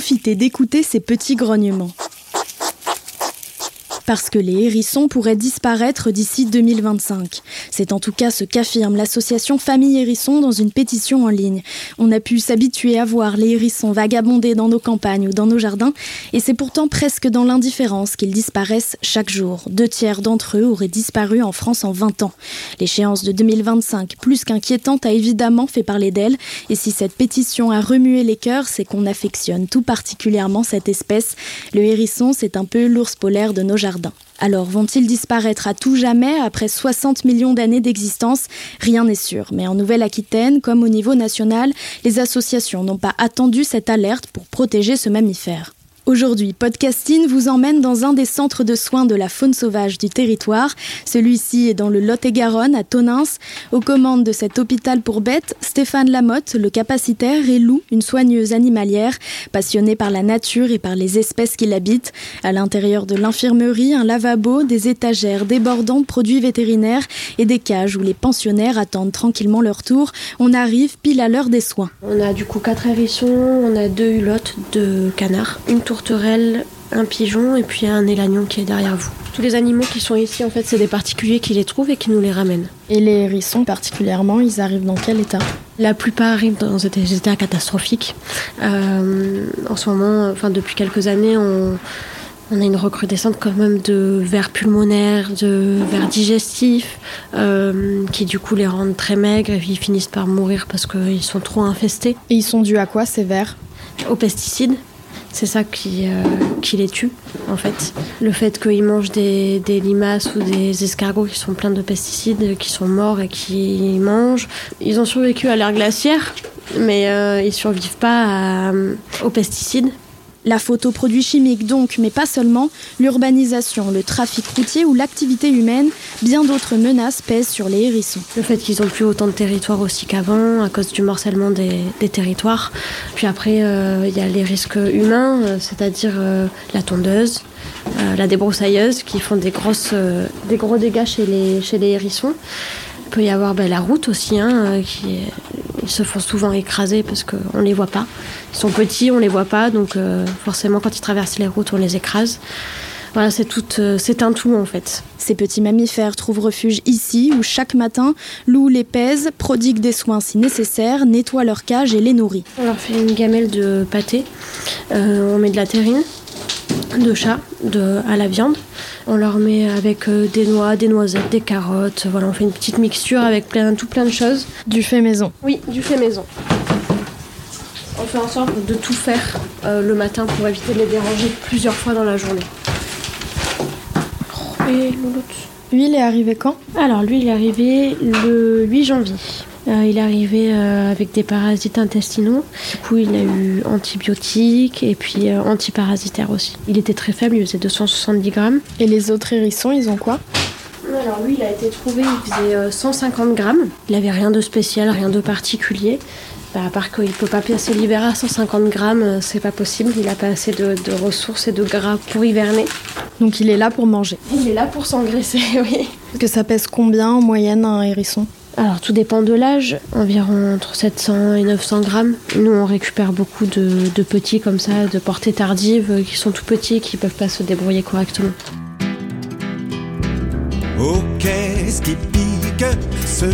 Profitez d'écouter ces petits grognements parce que les hérissons pourraient disparaître d'ici 2025. C'est en tout cas ce qu'affirme l'association Famille Hérisson dans une pétition en ligne. On a pu s'habituer à voir les hérissons vagabonder dans nos campagnes ou dans nos jardins, et c'est pourtant presque dans l'indifférence qu'ils disparaissent chaque jour. Deux tiers d'entre eux auraient disparu en France en 20 ans. L'échéance de 2025, plus qu'inquiétante, a évidemment fait parler d'elle, et si cette pétition a remué les cœurs, c'est qu'on affectionne tout particulièrement cette espèce. Le hérisson, c'est un peu l'ours polaire de nos jardins. Alors vont-ils disparaître à tout jamais après 60 millions d'années d'existence? Rien n'est sûr, mais en Nouvelle-Aquitaine, comme au niveau national, les associations n'ont pas attendu cette alerte pour protéger ce mammifère. Aujourd'hui, Podcasting vous emmène dans un des centres de soins de la faune sauvage du territoire. Celui-ci est dans le Lot-et-Garonne, à Tonins. Aux commandes de cet hôpital pour bêtes, Stéphane Lamotte, le capacitaire, et Lou, une soigneuse animalière, passionnée par la nature et par les espèces qui l'habitent. À l'intérieur de l'infirmerie, un lavabo, des étagères débordant de produits vétérinaires et des cages où les pensionnaires attendent tranquillement leur tour. On arrive pile à l'heure des soins. On a du coup quatre hérissons, on a deux hulottes, deux canards, une tour tourterelle, un pigeon et puis un élagnon qui est derrière vous. Tous les animaux qui sont ici, en fait, c'est des particuliers qui les trouvent et qui nous les ramènent. Et les hérissons, particulièrement, ils arrivent dans quel état? La plupart arrivent dans des états catastrophiques. Euh, en ce moment, enfin depuis quelques années, on, on a une recrudescence quand même de vers pulmonaires, de vers digestifs, euh, qui du coup les rendent très maigres et ils finissent par mourir parce qu'ils sont trop infestés. Et ils sont dus à quoi ces vers? Aux pesticides. C'est ça qui, euh, qui, les tue, en fait. Le fait qu'ils mangent des, limaces ou des escargots qui sont pleins de pesticides, qui sont morts et qui mangent. Ils ont survécu à l'ère glaciaire, mais euh, ils survivent pas à, aux pesticides. La photo produits chimiques donc, mais pas seulement, l'urbanisation, le trafic routier ou l'activité humaine, bien d'autres menaces pèsent sur les hérissons. Le fait qu'ils ont plus autant de territoires aussi qu'avant, à cause du morcellement des, territoires. Puis après, il euh, y a les risques humains, euh, c'est-à-dire euh, la tondeuse, la débroussailleuse, qui font des, grosses, des gros dégâts chez les, chez les hérissons. Il peut y avoir ben, la route aussi, hein, qui est, ils se font souvent écraser parce qu'on les voit pas. Ils sont petits, on les voit pas, donc euh, forcément quand ils traversent les routes, on les écrase. Voilà, c'est tout, euh, c'est un tout en fait. Ces petits mammifères trouvent refuge ici où chaque matin, Lou les pèse, prodigue des soins si nécessaire, nettoie leur cage et les nourrit. On leur fait une gamelle de pâté, euh, on met de la terrine, de chat de, à la viande. On leur met avec euh, des noix, des noisettes, des carottes. Voilà, on fait une petite mixture avec plein, tout plein de choses. Du fait maison Oui, du fait maison. On fait en sorte de tout faire euh, le matin pour éviter de les déranger plusieurs fois dans la journée. Et Lui, il est arrivé quand? Alors, lui, il est arrivé le 8 janvier. Euh, il est arrivé euh, avec des parasites intestinaux. Du coup, il a eu antibiotiques et puis euh, antiparasitaire aussi. Il était très faible, il faisait 270 grammes. Et les autres hérissons, ils ont quoi? Alors lui, il a été trouvé, il faisait euh, 150 grammes. Il avait rien de spécial, rien de particulier. Bah, à part qu'il peut pas passer l'hiver à 150 grammes, c'est pas possible. Il a pas assez de, de ressources et de gras pour hiverner. Donc il est là pour manger. Il est là pour s'engraisser, oui. Parce que ça pèse combien en moyenne un hérisson? Alors tout dépend de l'âge, environ entre 700 et 900 grammes. Nous on récupère beaucoup de, petits comme ça, de portée tardive, euh, qui sont tout petits et qui peuvent pas se débrouiller correctement. Oh, qu'est-ce qui pique ce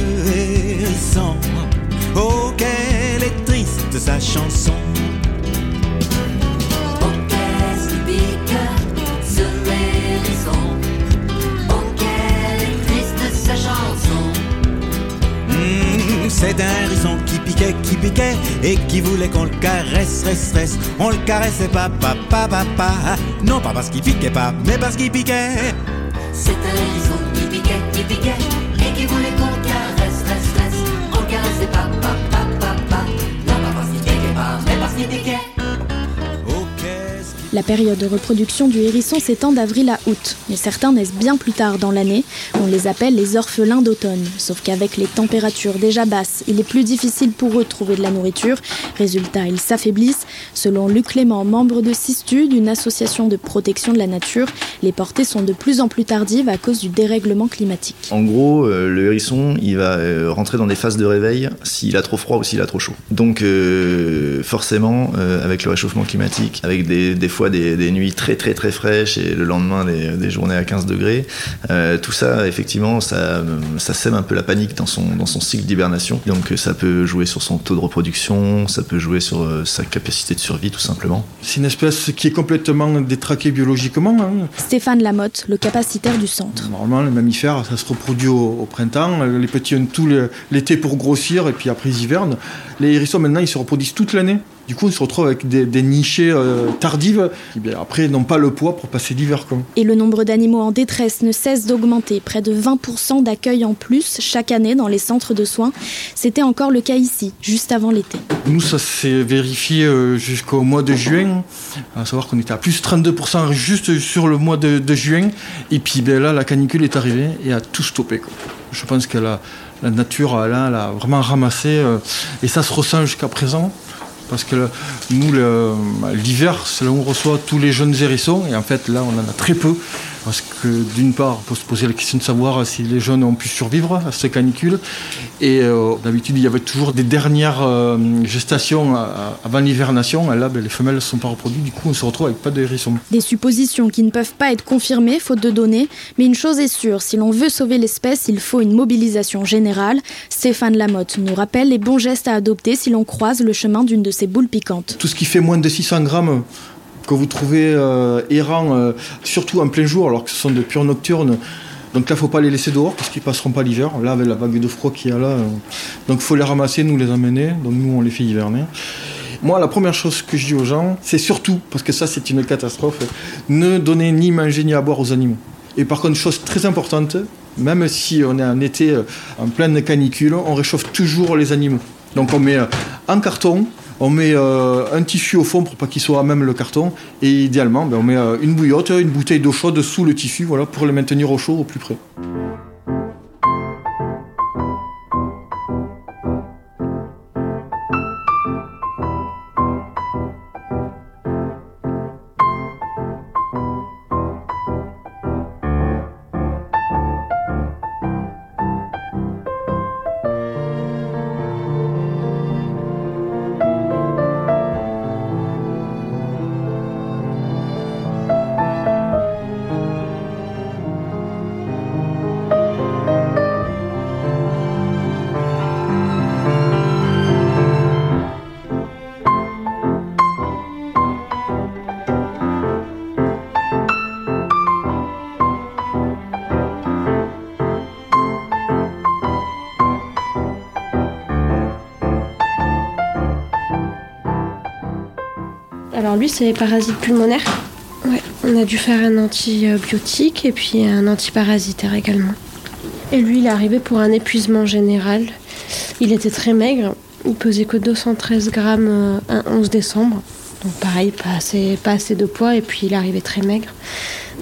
Oh, qu'elle est triste sa chanson. C'est un hérisson qui piquait, qui piquait et qui voulait qu'on le caresse, reste, reste. On le caressait pas, pas, pas, pas, pas. Non, pas parce qu'il piquait pas, mais parce qu'il piquait. C'est un hérisson qui piquait, qui piquait Et qui voulait qu'on caresse, reste, reste On le caressait pas, pas, pas, pas, pas Non, pas parce qu'il piquait pas, mais parce qu'il piquait La période de reproduction du hérisson s'étend d'avril à août, mais certains naissent bien plus tard dans l'année. On les appelle les orphelins d'automne. Sauf qu'avec les températures déjà basses, il est plus difficile pour eux de trouver de la nourriture. Résultat, ils s'affaiblissent. Selon Luc Clément, membre de Sistude, une association de protection de la nature, les portées sont de plus en plus tardives à cause du dérèglement climatique. En gros, euh, le hérisson, il va euh, rentrer dans des phases de réveil s'il a trop froid ou s'il a trop chaud. Donc, euh, forcément, avec le réchauffement climatique, avec des fois des, des nuits très très très fraîches et le lendemain des, des journées à 15 degrés, euh, tout ça, effectivement, ça, ça sème un peu la panique dans son, dans son cycle d'hibernation. Donc, ça peut jouer sur son taux de reproduction, ça peut jouer sur euh, sa capacité de survie, tout simplement. C'est une espèce qui est complètement détraquée biologiquement. hein. Stéphane Lamotte, le capacitaire du centre. Normalement, les mammifères, ça se reproduit au, au printemps. Les petits ont tout l'été pour grossir et puis après ils hivernent. Les hérissons, maintenant, ils se reproduisent toute l'année. Du coup, on se retrouve avec des, des nichées euh, tardives qui, bien, après, n'ont pas le poids pour passer l'hiver. Et le nombre d'animaux en détresse ne cesse d'augmenter. Près de 20% d'accueil en plus chaque année dans les centres de soins. C'était encore le cas ici, juste avant l'été. Nous, ça s'est vérifié euh, jusqu'au mois de juin. À savoir qu'on était à plus 32% juste sur le mois de, de juin. Et puis ben, là, la canicule est arrivée et a tout stoppé. quoi. Je pense que la, la nature, a- elle a vraiment ramassé. euh, et ça se ressent jusqu'à présent. Parce que nous, le- l'hiver, c'est là où on reçoit tous les jeunes hérissons. Et en fait, là, on en a très peu. Parce que d'une part, on peut se poser la question de savoir si les jeunes ont pu survivre à cette canicule. Et euh, d'habitude, il y avait toujours des dernières euh, gestations euh, avant l'hivernation. Là, ben, les femelles ne sont pas reproduites. Du coup, on se retrouve avec pas de hérissons. Des suppositions qui ne peuvent pas être confirmées faute de données, mais une chose est sûre, si l'on veut sauver l'espèce, il faut une mobilisation générale. Stéphane Lamotte nous rappelle les bons gestes à adopter si l'on croise le chemin d'une de ces boules piquantes. Tout ce qui fait moins de 600 grammes que vous trouvez euh, errant, euh, surtout en plein jour, alors que ce sont de purs nocturnes. Donc là, faut pas les laisser dehors parce qu'ils passeront pas l'hiver. Là, avec la vague de froid qu'il y a là, euh, donc faut les ramasser, nous les emmener. Donc nous, on les fait hiverner. Moi, la première chose que je dis aux gens, c'est surtout, parce que ça, c'est une catastrophe, ne donnez ni manger ni à boire aux animaux. Et par contre, chose très importante, même si on est en été euh, en pleine canicule, on réchauffe toujours les animaux. Donc on met un carton, on met euh, un tissu au fond pour pas qu'il soit à même le carton, et idéalement, ben, on met euh, une bouillotte, une bouteille d'eau chaude sous le tissu, voilà, pour les maintenir au chaud au plus près. Alors lui, c'est parasite pulmonaire. Ouais, on a dû faire un antibiotique et puis un antiparasitaire également. Et lui, il est arrivé pour un épuisement général. Il était très maigre. Il pesait que 213 grammes euh, un 11 décembre. Donc pareil, pas assez, pas assez de poids et puis il est arrivé très maigre.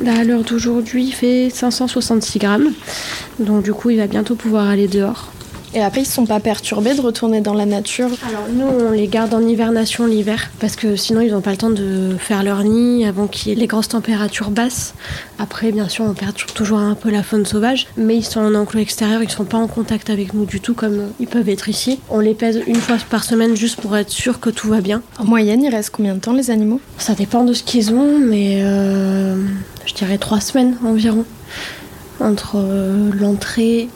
Là, à l'heure d'aujourd'hui, il fait 566 grammes. Donc du coup, il va bientôt pouvoir aller dehors. Et après, ils ne sont pas perturbés de retourner dans la nature. Alors nous, on les garde en hivernation l'hiver parce que sinon ils n'ont pas le temps de faire leur nid avant qu'il y ait les grosses températures basses. Après, bien sûr, on perd toujours un peu la faune sauvage, mais ils sont en enclos extérieur, ils ne sont pas en contact avec nous du tout comme ils peuvent être ici. On les pèse une fois par semaine juste pour être sûr que tout va bien. En moyenne, il reste combien de temps les animaux? Ça dépend de ce qu'ils ont, mais euh, je dirais trois semaines environ. Entre euh, l'entrée,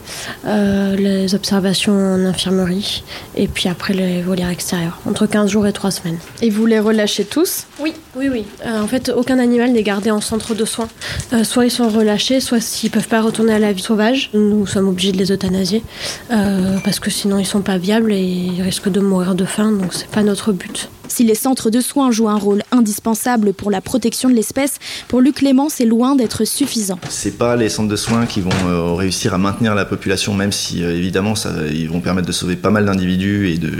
euh, les observations en infirmerie et puis après les volières extérieures, entre 15 jours et 3 semaines. Et vous les relâchez tous? Oui, oui, oui. Euh, en fait, aucun animal n'est gardé en centre de soins. Soit ils sont relâchés, soit s'ils peuvent pas retourner à la vie sauvage, nous sommes obligés de les euthanasier parce que sinon ils sont pas viables et ils risquent de mourir de faim, donc c'est pas notre but. Si les centres de soins jouent un rôle indispensable pour la protection de l'espèce, pour Luc Clément, c'est loin d'être suffisant. C'est pas les centres de soins qui vont euh, réussir à maintenir la population, même si euh, évidemment ça, ils vont permettre de sauver pas mal d'individus et de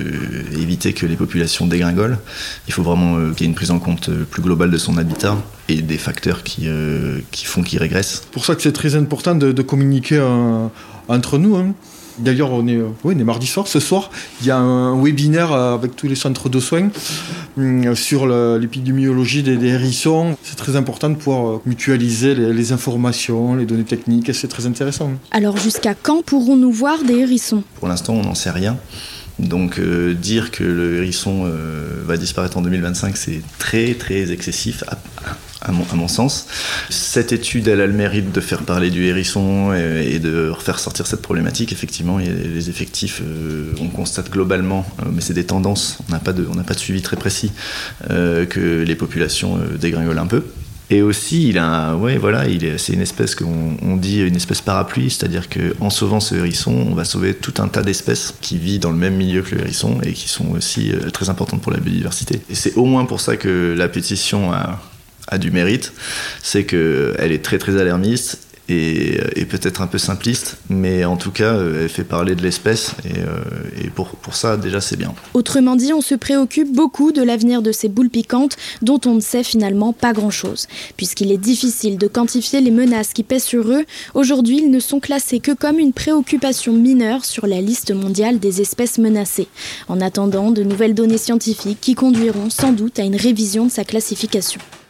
éviter que les populations dégringolent. Il faut vraiment euh, qu'il y ait une prise en compte euh, plus globale de son habitat et des facteurs qui, euh, qui font qu'il régresse. C'est pour ça que c'est très important de, de communiquer euh, entre nous. hein. D'ailleurs, on est, oui, on est mardi soir. Ce soir, il y a un webinaire euh, avec tous les centres de soins hum, sur l'épidémiologie des, des hérissons. C'est très important de pouvoir euh, mutualiser les, les informations, les données techniques, et c'est très intéressant. Alors jusqu'à quand pourrons-nous voir des hérissons? Pour l'instant, on n'en sait rien. Donc euh, dire que le hérisson euh, va disparaître en 2025, c'est très très excessif à, à mon, sens. Cette étude, elle a le mérite de faire parler du hérisson et, de refaire sortir cette problématique. Effectivement, les effectifs, euh, on constate globalement, euh, mais c'est des tendances, on n'a pas, de- pas de suivi très précis, euh, que les populations dégringolent un peu. Et aussi, il a, ouais, voilà, il est, c'est une espèce qu'on on dit une espèce parapluie, c'est-à-dire que en sauvant ce hérisson, on va sauver tout un tas d'espèces qui vivent dans le même milieu que le hérisson et qui sont aussi très importantes pour la biodiversité. Et c'est au moins pour ça que la pétition a, a du mérite, c'est que elle est très très alarmiste et, et peut-être un peu simpliste, mais en tout cas, euh, elle fait parler de l'espèce et, euh, et pour, pour ça, déjà, c'est bien. Autrement dit, on se préoccupe beaucoup de l'avenir de ces boules piquantes dont on ne sait finalement pas grand-chose. Puisqu'il est difficile de quantifier les menaces qui pèsent sur eux, aujourd'hui ils ne sont classés que comme une préoccupation mineure sur la liste mondiale des espèces menacées. En attendant de nouvelles données scientifiques qui conduiront sans doute à une révision de sa classification.